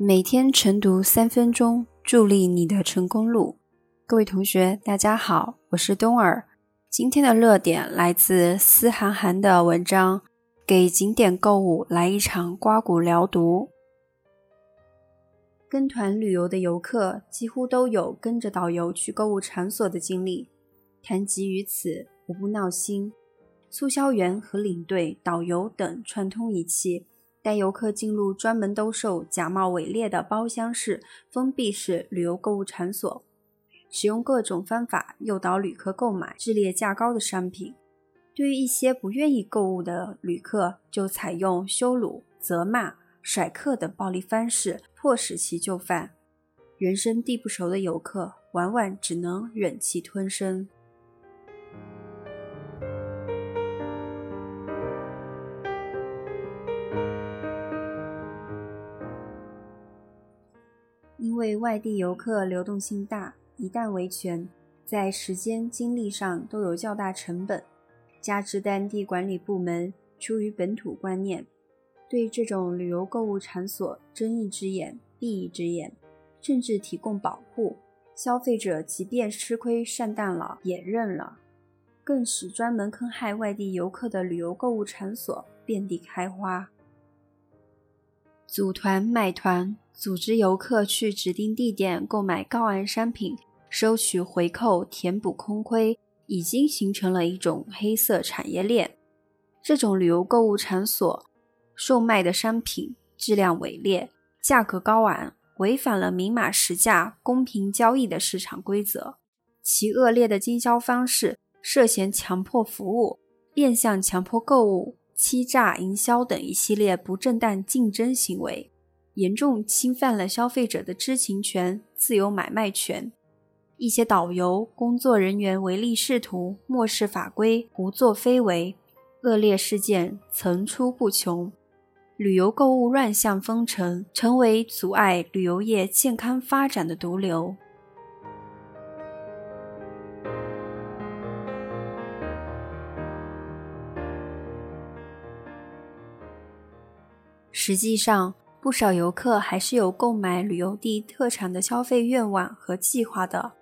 每天晨读三分钟，助力你的成功路。各位同学，大家好，我是冬儿。今天的热点来自思涵涵的文章，《给景点购物来一场刮骨疗毒》。跟团旅游的游客几乎都有跟着导游去购物场所的经历。谈及于此，无不闹心。促销员和领队、导游等串通一气。带游客进入专门兜售假冒伪劣的包厢式、封闭式旅游购物场所，使用各种方法诱导旅客购买质劣价高的商品。对于一些不愿意购物的旅客，就采用羞辱、责骂、甩客等暴力方式，迫使其就范。人生地不熟的游客，往往只能忍气吞声。为外地游客流动性大，一旦维权，在时间精力上都有较大成本。加之当地管理部门出于本土观念，对这种旅游购物场所睁一只眼闭一只眼，甚至提供保护，消费者即便吃亏上当了也认了，更使专门坑害外地游客的旅游购物场所遍地开花。组团买团。组织游客去指定地点购买高昂商品，收取回扣，填补空亏，已经形成了一种黑色产业链。这种旅游购物场所售卖的商品质量伪劣，价格高昂，违反了明码实价、公平交易的市场规则。其恶劣的经销方式涉嫌强迫服务、变相强迫购物、欺诈营销等一系列不正当竞争行为。严重侵犯了消费者的知情权、自由买卖权。一些导游、工作人员唯利是图、漠视法规、胡作非为，恶劣事件层出不穷。旅游购物乱象纷呈，成为阻碍旅游业健康发展的毒瘤。实际上，不少游客还是有购买旅游地特产的消费愿望和计划的，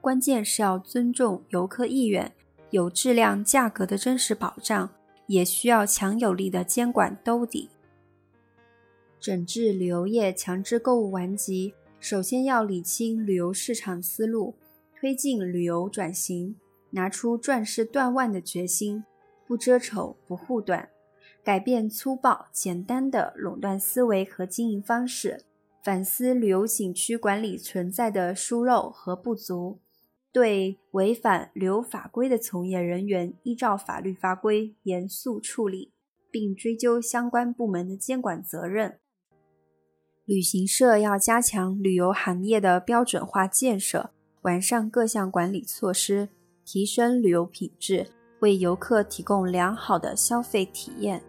关键是要尊重游客意愿，有质量价格的真实保障，也需要强有力的监管兜底。整治旅游业强制购物顽疾，首先要理清旅游市场思路，推进旅游转型，拿出壮士断腕的决心，不遮丑，不护短。改变粗暴简单的垄断思维和经营方式，反思旅游景区管理存在的疏漏和不足，对违反旅游法规的从业人员依照法律法规严肃处理，并追究相关部门的监管责任。旅行社要加强旅游行业的标准化建设，完善各项管理措施，提升旅游品质，为游客提供良好的消费体验。